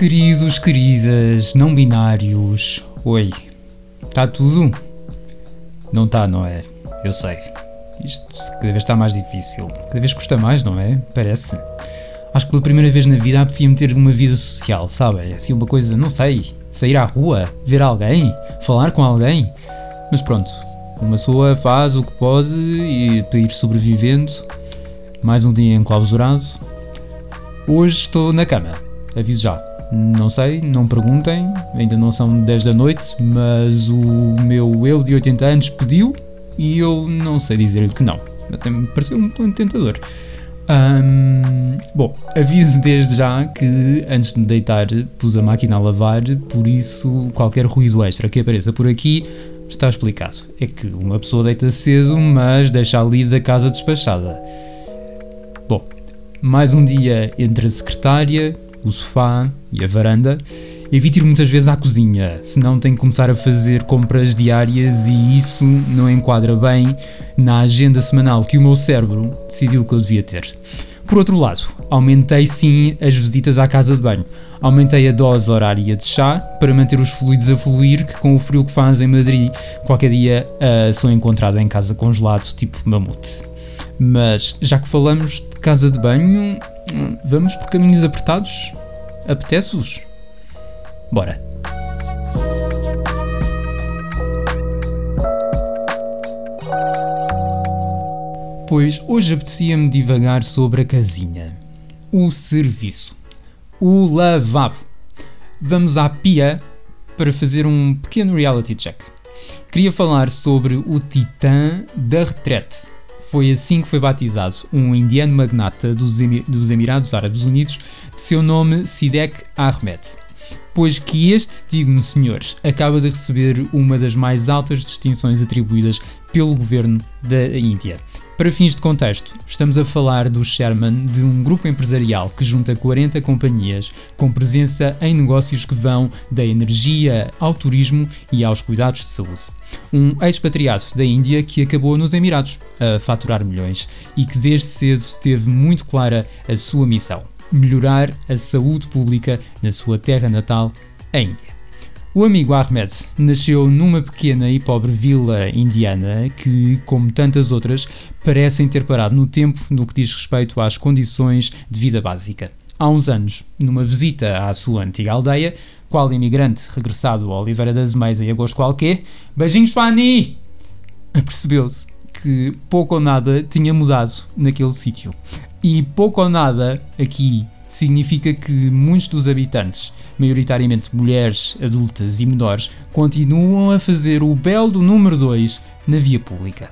Queridos, queridas, não binários, oi, está tudo? Não está, não é? Eu sei. Isto cada vez está mais difícil, cada vez custa mais, não é? Parece. Acho que pela primeira vez na vida apetecia-me ter uma vida social, sabe? Assim, uma coisa, não sei, sair à rua, ver alguém, falar com alguém. Mas pronto, uma pessoa faz o que pode e para ir sobrevivendo. Mais um dia enclausurado. Hoje estou na cama, aviso já. Não sei, não perguntem, ainda não são 10 da noite, mas o meu eu de 80 anos pediu e eu não sei dizer-lhe que não. Até me pareceu um plano tentador. Bom, aviso desde já que antes de me deitar pus a máquina a lavar, por isso qualquer ruído extra que apareça por aqui está explicado. É que uma pessoa deita cedo, mas deixa ali da casa despachada. Bom, mais um dia entre a secretária, o sofá e a varanda. Evite ir muitas vezes à cozinha, senão tenho que começar a fazer compras diárias e isso não enquadra bem na agenda semanal que o meu cérebro decidiu que eu devia ter. Por outro lado, aumentei sim as visitas à casa de banho. Aumentei a dose horária de chá para manter os fluidos a fluir, que com o frio que faz em Madrid, qualquer dia uh, sou encontrado em casa congelado, tipo mamute. Mas já que falamos de casa de banho, vamos por caminhos apertados? Apetece-vos? Bora! Pois hoje apetecia-me divagar sobre a casinha, o serviço, o lavabo. Vamos à pia para fazer um pequeno reality check. Queria falar sobre o Titã da Retrete. Foi assim que foi batizado, um indiano magnata dos, Emirados Árabes Unidos, de seu nome Sidek Ahmed pois que este digno senhor acaba de receber uma das mais altas distinções atribuídas pelo governo da Índia. Para fins de contexto, estamos a falar do chairman de um grupo empresarial que junta 40 companhias com presença em negócios que vão da energia ao turismo e aos cuidados de saúde. Um expatriado da Índia que acabou nos Emirados a faturar milhões e que desde cedo teve muito clara a sua missão: melhorar a saúde pública na sua terra natal, a Índia. O amigo Ahmed nasceu numa pequena e pobre vila indiana que, como tantas outras, parecem ter parado no tempo no que diz respeito às condições de vida básica. Há uns anos, numa visita à sua antiga aldeia, qual imigrante regressado a Oliveira das Meias em agosto qualquer, beijinhos Fanny! Percebeu-se que pouco ou nada tinha mudado naquele sítio. E pouco ou nada aqui significa que muitos dos habitantes, maioritariamente mulheres adultas e menores, continuam a fazer o belo do número 2 na via pública.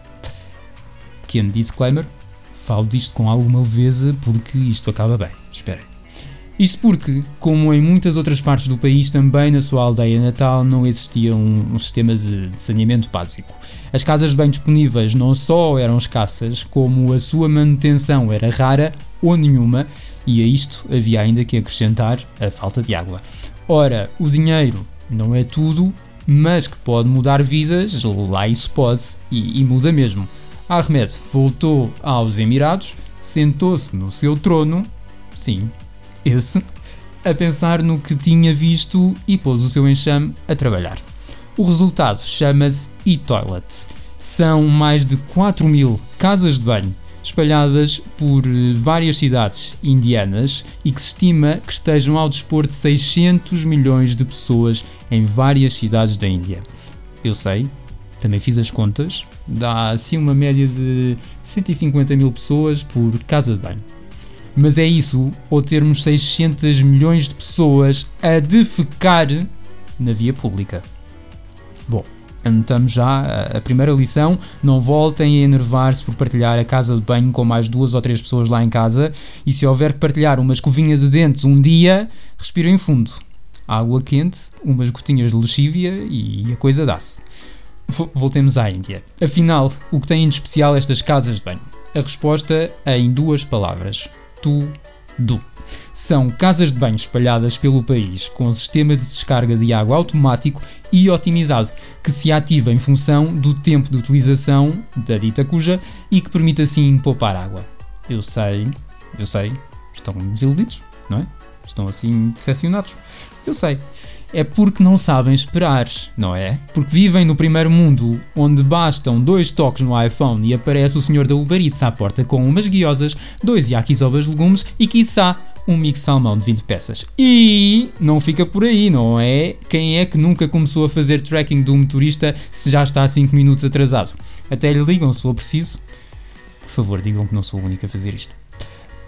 Pequeno disclaimer, falo disto com alguma leveza porque isto acaba bem. Esperem. Isto porque, como em muitas outras partes do país, também na sua aldeia natal não existia um, um sistema de, de, saneamento básico. As casas de banho disponíveis não só eram escassas, como a sua manutenção era rara ou nenhuma, e a isto havia ainda que acrescentar a falta de água. Ora, o dinheiro não é tudo, mas que pode mudar vidas, lá isso pode, e, e muda mesmo. Ahmed voltou aos Emirados, sentou-se no seu trono, sim, esse, a pensar no que tinha visto e pôs o seu enxame a trabalhar. O resultado chama-se e-toilet. São mais de 4 mil casas de banho espalhadas por eh, várias cidades indianas e que se estima que estejam ao dispor de 600 milhões de pessoas em várias cidades da Índia. Eu sei, também fiz as contas, dá assim uma média de 150 mil pessoas por casa de banho. Mas é isso, ou termos 600 milhões de pessoas a defecar na via pública. Bom, anotamos já a primeira lição: não voltem a enervar-se por partilhar a casa de banho com mais duas ou três pessoas lá em casa. E se houver que partilhar uma escovinha de dentes um dia, respirem fundo. Água quente, umas gotinhas de lexívia e a coisa dá-se. Voltemos à Índia. Afinal, o que têm de especial estas casas de banho? A resposta é em duas palavras: tudo. São casas de banho espalhadas pelo país com um sistema de descarga de água automático e otimizado, que se ativa em função do tempo de utilização da dita cuja e que permite assim poupar água. Eu sei, eu sei, estão desiludidos, não é? estão assim decepcionados. Eu sei. É porque não sabem esperar, não é? Porque vivem no primeiro mundo, onde bastam dois toques no iPhone e aparece o senhor da Uber Eats à porta com umas guiosas, dois yakisobas legumes e, quiçá, um mix salmão de 20 peças. E não fica por aí, não é? Quem é que nunca começou a fazer tracking do motorista se já está 5 minutos atrasado? Até lhe ligam se for preciso. Por favor, digam que não sou o único a fazer isto.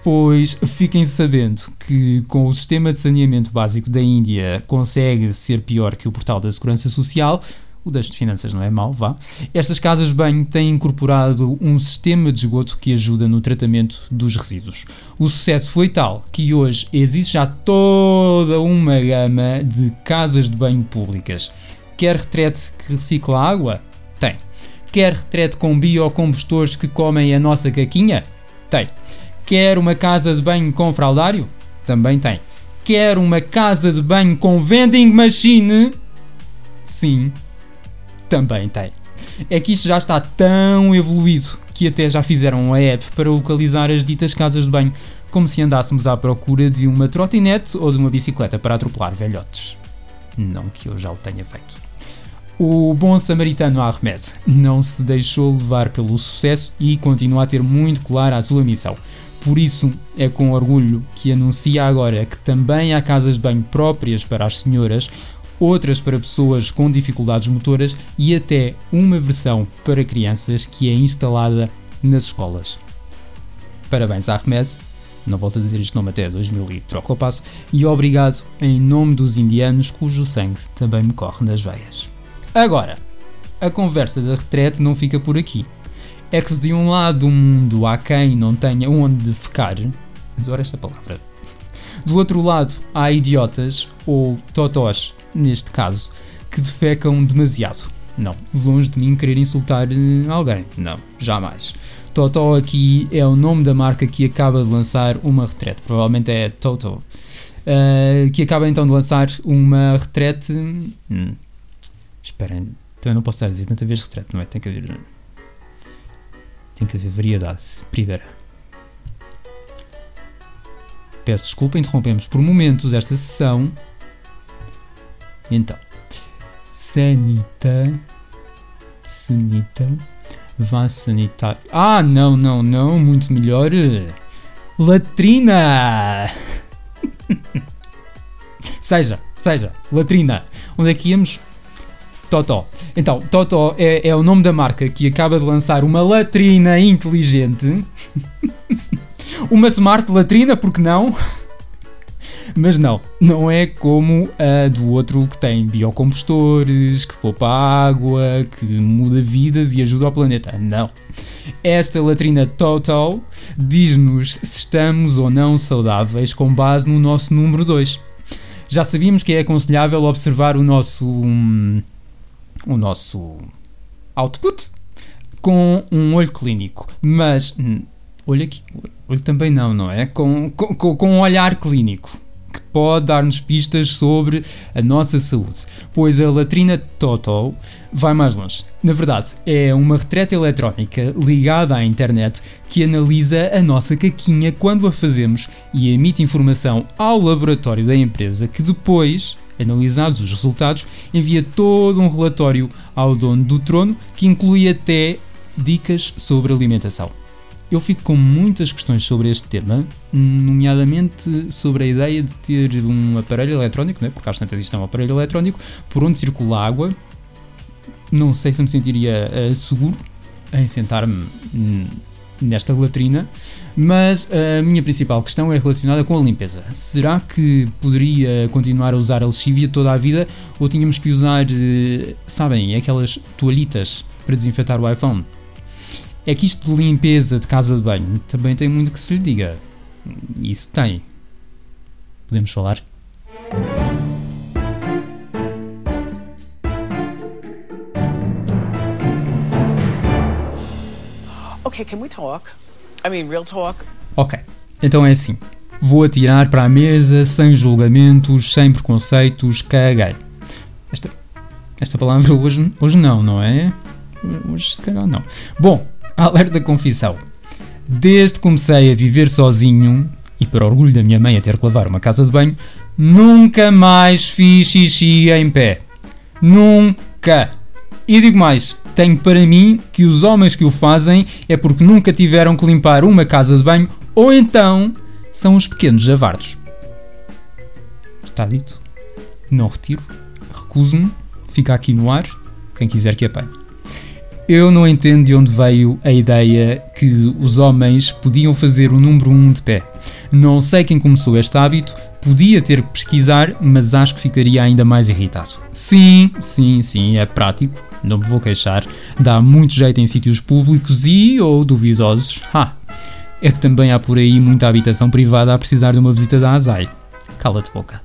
Pois fiquem sabendo que com o sistema de saneamento básico da Índia consegue ser pior que o portal da Segurança Social, o das finanças não é mau, vá. Estas casas de banho têm incorporado um sistema de esgoto que ajuda no tratamento dos resíduos. O sucesso foi tal que hoje existe já toda uma gama de casas de banho públicas. Quer retrete que recicla água? Tem. Quer retrete com biocombustores que comem a nossa caquinha? Tem. Quer uma casa de banho com fraldário? Também tem. Quer uma casa de banho com vending machine? Sim, também tem. É que isto já está tão evoluído que até já fizeram uma app para localizar as ditas casas de banho, como se andássemos à procura de uma trotinete ou de uma bicicleta para atropelar velhotes. Não que eu já o tenha feito. O bom samaritano Ahmed não se deixou levar pelo sucesso e continua a ter muito clara a sua missão. Por isso, é com orgulho que anuncia agora que também há casas de banho próprias para as senhoras, outras para pessoas com dificuldades motoras e até uma versão para crianças que é instalada nas escolas. Parabéns, Ahmed. Não volto a dizer este nome até 2000 e troco o passo. E obrigado em nome dos indianos cujo sangue também me corre nas veias. Agora, a conversa da retrete não fica por aqui é que se de um lado do mundo há quem não tenha onde ficar, adoro esta palavra, do outro lado há idiotas, ou totós neste caso, que defecam demasiado. Não, longe de mim querer insultar eh, alguém, não, jamais. Totó aqui é o nome da marca que acaba de lançar uma retrete, provavelmente é Toto, uh, que acaba então de lançar uma retrete. Hum, esperem, também não posso estar a dizer tanta vez retrete, não é? Tem que haver tem que haver variedade. Primeira. Peço desculpa, interrompemos por momentos esta sessão. Então, sanita, sanita, vá sanitar. Ah, não, não, não, muito melhor. Latrina! seja, seja, latrina. Onde é que íamos? Totó. Então, Totó é, é o nome da marca que acaba de lançar uma latrina inteligente. uma smart latrina, porque não? Mas não, não é como a do outro que tem biocombustores, que poupa água, que muda vidas e ajuda ao planeta. Não. Esta latrina Total diz-nos se estamos ou não saudáveis com base no nosso número 2. Já sabíamos que é aconselhável observar o nosso. Hum, o nosso output com um olho clínico. Mas, hum, olho aqui, olho também não, não é? Com, com, com um olhar clínico que pode dar-nos pistas sobre a nossa saúde, pois a latrina Toto vai mais longe. Na verdade, é uma retreta eletrónica ligada à internet que analisa a nossa caquinha quando a fazemos e emite informação ao laboratório da empresa que depois Analisados os resultados, envia todo um relatório ao dono do trono que inclui até dicas sobre alimentação. Eu fico com muitas questões sobre este tema, nomeadamente sobre a ideia de ter um aparelho eletrónico, né? porque às tantas isto é um aparelho eletrónico, por onde circula água. Não sei se me sentiria uh, seguro em sentar-me nesta latrina, mas a minha principal questão é relacionada com a limpeza. Será que poderia continuar a usar a lexívia toda a vida ou tínhamos que usar, eh, sabem, aquelas toalhitas para desinfetar o iPhone? É que isto de limpeza de casa de banho também tem muito que se lhe diga. Isso tem. Podemos falar? Okay, can we talk? I mean, real talk? Ok, então é assim. Vou atirar para a mesa sem julgamentos, sem preconceitos, caguei. Esta, esta palavra hoje, hoje não, não é? Hoje se calhar não. Bom, alerta confissão. Desde que comecei a viver sozinho, e para orgulho da minha mãe a ter que lavar uma casa de banho, nunca mais fiz xixi em pé. Nunca! E digo mais, tenho para mim que os homens que o fazem é porque nunca tiveram que limpar uma casa de banho ou então são os pequenos javardos. Está dito? Não retiro, recuso-me, fica aqui no ar, quem quiser que apanhe. Eu não entendo de onde veio a ideia que os homens podiam fazer o número 1 um de pé. Não sei quem começou este hábito, podia ter que pesquisar, mas acho que ficaria ainda mais irritado. Sim, sim, sim, é prático, não me vou queixar, dá muito jeito em sítios públicos e ou duvidosos. Ha! É que também há por aí muita habitação privada a precisar de uma visita da ASAI. Cala-te boca.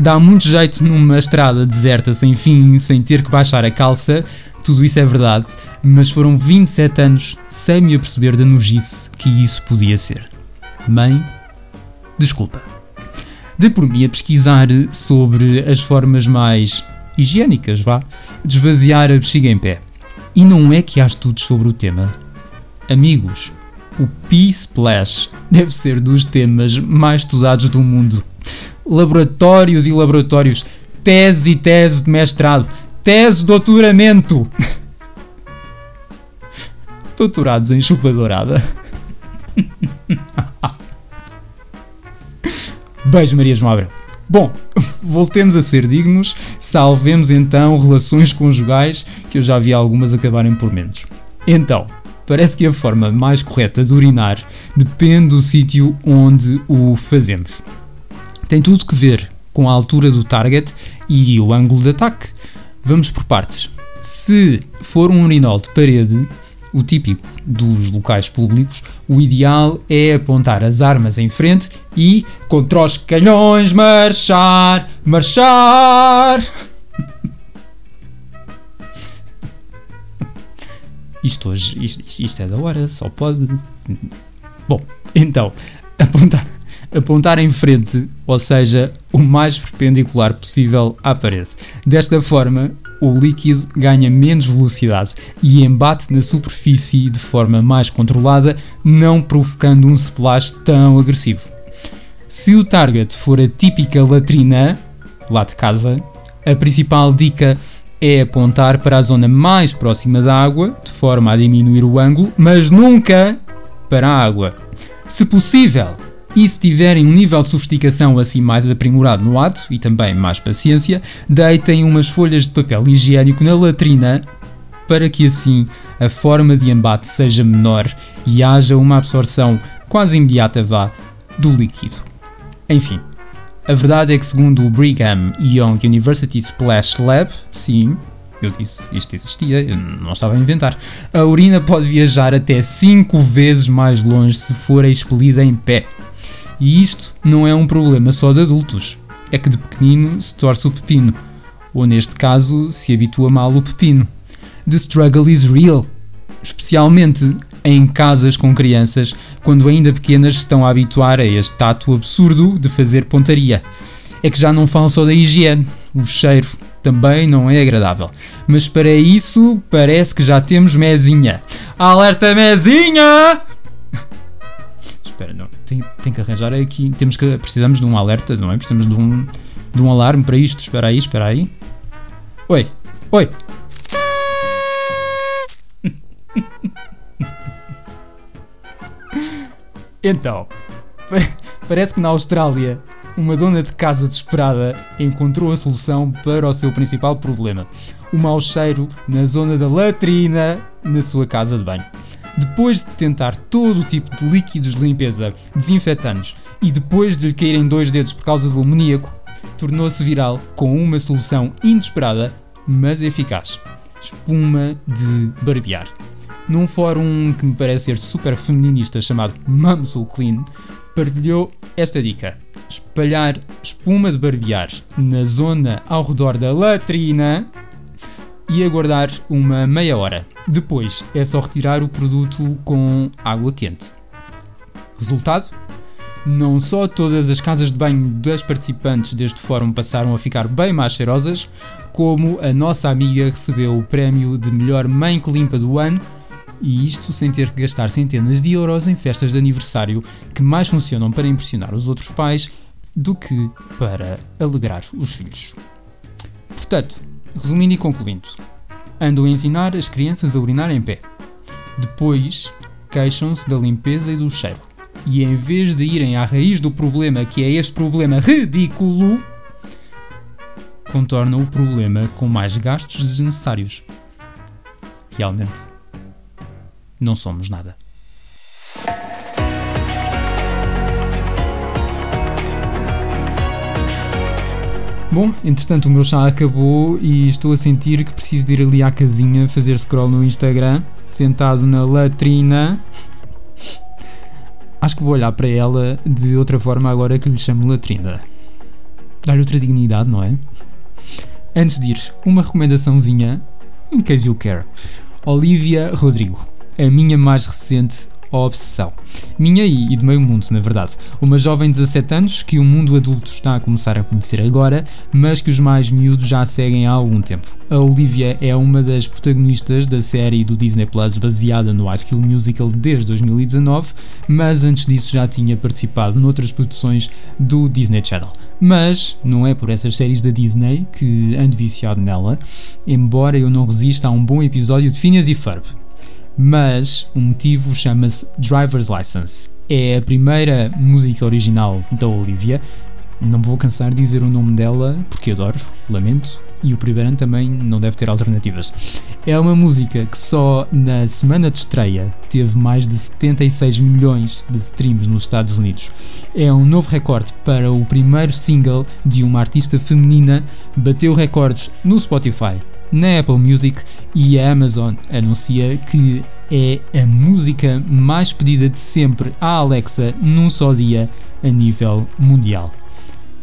Dá muito jeito numa estrada deserta sem fim, sem ter que baixar a calça, tudo isso é verdade, mas foram 27 anos sem me aperceber da nojice que isso podia ser. Mãe, desculpa. De por mim a pesquisar sobre as formas mais higiênicas, vá, de esvaziar a bexiga em pé. E não é que há estudos sobre o tema. Amigos, o Pee Splash deve ser dos temas mais estudados do mundo. Laboratórios e laboratórios, tese e tese de mestrado, tese de doutoramento. Doutorados em chuva dourada. Beijo, Maria João Abreu. Bom, voltemos a ser dignos, salvemos então relações conjugais, que eu já vi algumas acabarem por menos. Então, parece que a forma mais correta de urinar depende do sítio onde o fazemos. Tem tudo que ver com a altura do target e o ângulo de ataque. Vamos por partes. Se for um urinol de parede, o típico dos locais públicos, o ideal é apontar as armas em frente e, contra os canhões, marchar, marchar! Isto hoje, isto, isto é da hora, só pode. Bom, então, apontar, apontar em frente, ou seja, o mais perpendicular possível à parede. Desta forma, o líquido ganha menos velocidade e embate na superfície de forma mais controlada, não provocando um splash tão agressivo. Se o target for a típica latrina, lá de casa, a principal dica é apontar para a zona mais próxima da água, de forma a diminuir o ângulo, mas nunca para a água. Se possível, e se tiverem um nível de sofisticação assim mais aprimorado no ato e também mais paciência, deitem umas folhas de papel higiênico na latrina para que assim a forma de embate seja menor e haja uma absorção quase imediata vá do líquido. Enfim, a verdade é que segundo o Brigham Young University Splash Lab, sim, eu disse, isto existia, eu não estava a inventar. A urina pode viajar até 5 vezes mais longe se for expelida em pé. E isto não é um problema só de adultos. É que de pequenino se torce o pepino. Ou neste caso, se habitua mal o pepino. The struggle is real. Especialmente em casas com crianças, quando ainda pequenas estão a habituar a este tato absurdo de fazer pontaria. É que já não falam só da higiene, o cheiro também não é agradável. Mas para isso, parece que já temos mesinha. Alerta mesinha! Tem, tem que arranjar aqui, temos que, precisamos de um alerta, não é? Precisamos de um, de um alarme para isto, espera aí, espera aí. Oi, oi. então, parece que na Austrália uma dona de casa desesperada encontrou a solução para o seu principal problema: o mau cheiro na zona da latrina na sua casa de banho. Depois de tentar todo o tipo de líquidos de limpeza, desinfetantes e depois de lhe caírem dois dedos por causa do amoníaco, tornou-se viral com uma solução inesperada, mas eficaz: espuma de barbear. Num fórum que me parece ser super feminista chamado Mumsel Clean, partilhou esta dica: espalhar espuma de barbear na zona ao redor da latrina e aguardar uma meia hora. Depois é só retirar o produto com água quente. Resultado? Não só todas as casas de banho das participantes deste fórum passaram a ficar bem mais cheirosas, como a nossa amiga recebeu o prémio de melhor mãe que limpa do ano E isto sem ter que gastar centenas de euros em festas de aniversário que mais funcionam para impressionar os outros pais do que para alegrar os filhos. Portanto, resumindo e concluindo, andam a ensinar as crianças a urinar em pé. Depois, queixam-se da limpeza e do cheiro. E em vez de irem à raiz do problema, que é este problema ridículo, contornam o problema com mais gastos desnecessários. Realmente, não somos nada. Bom, entretanto o meu chá acabou e estou a sentir que preciso de ir ali à casinha fazer scroll no Instagram, sentado na latrina. Acho que vou olhar para ela de outra forma agora que lhe chamo latrina. Dar-lhe outra dignidade, não é? Antes de ir, uma recomendaçãozinha, in case you care. Olivia Rodrigo, a minha mais recente obsessão. Minha e, e do meio mundo, na verdade. Uma jovem de 17 anos que o mundo adulto está a começar a conhecer agora, mas que os mais miúdos já seguem há algum tempo. A Olivia é uma das protagonistas da série do Disney Plus baseada no High School Musical desde 2019, mas antes disso já tinha participado noutras produções do Disney Channel. Mas não é por essas séries da Disney que ando viciado nela, embora eu não resista a um bom episódio de Phineas e Ferb mas o motivo chama-se Driver's License. É a primeira música original da Olivia. Não vou cansar de dizer o nome dela porque adoro, lamento, e o primeiro também não deve ter alternativas. É uma música que só na semana de estreia teve mais de 76 milhões de streams nos Estados Unidos. É um novo recorde para o primeiro single de uma artista feminina, bateu recordes no Spotify, na Apple Music e a Amazon anuncia que é a música mais pedida de sempre à Alexa num só dia a nível mundial.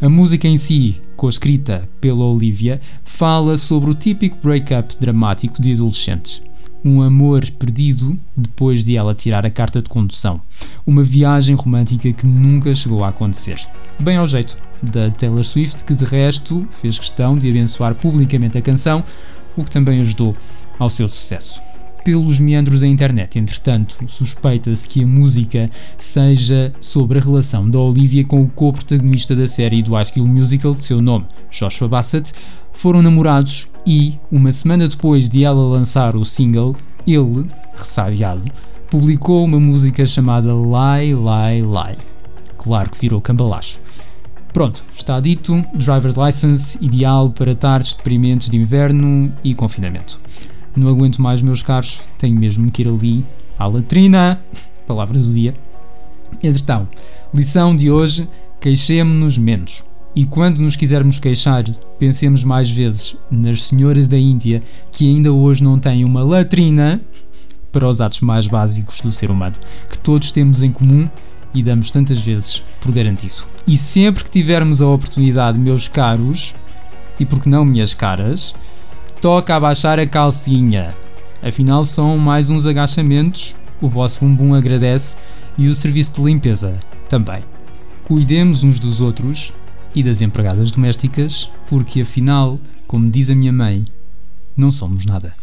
A música em si, co-escrita pela Olivia, fala sobre o típico breakup dramático de adolescentes. Um amor perdido depois de ela tirar a carta de condução. Uma viagem romântica que nunca chegou a acontecer. Bem ao jeito da Taylor Swift, que de resto fez questão de abençoar publicamente a canção, o que também ajudou ao seu sucesso. Pelos meandros da internet, entretanto, suspeita-se que a música seja sobre a relação da Olivia com o co-protagonista da série do High School Musical, de seu nome, Joshua Bassett, foram namorados e, uma semana depois de ela lançar o single, ele, ressabiado, publicou uma música chamada Lie, Lie, Lie. Claro que virou cambalacho. Pronto, está dito. Driver's License, ideal para tardes deprimentes de inverno e confinamento. Não aguento mais, meus caros, tenho mesmo que ir ali à latrina. Palavras do dia. Entretanto, lição de hoje: queixemos-nos menos. E quando nos quisermos queixar, pensemos mais vezes nas senhoras da Índia que ainda hoje não têm uma latrina para os atos mais básicos do ser humano, que todos temos em comum e damos tantas vezes por garantido. E sempre que tivermos a oportunidade, meus caros, e porque não minhas caras, toca abaixar a calcinha. Afinal, são mais uns agachamentos, o vosso bumbum agradece e o serviço de limpeza também. Cuidemos uns dos outros e das empregadas domésticas, porque afinal, como diz a minha mãe, não somos nada.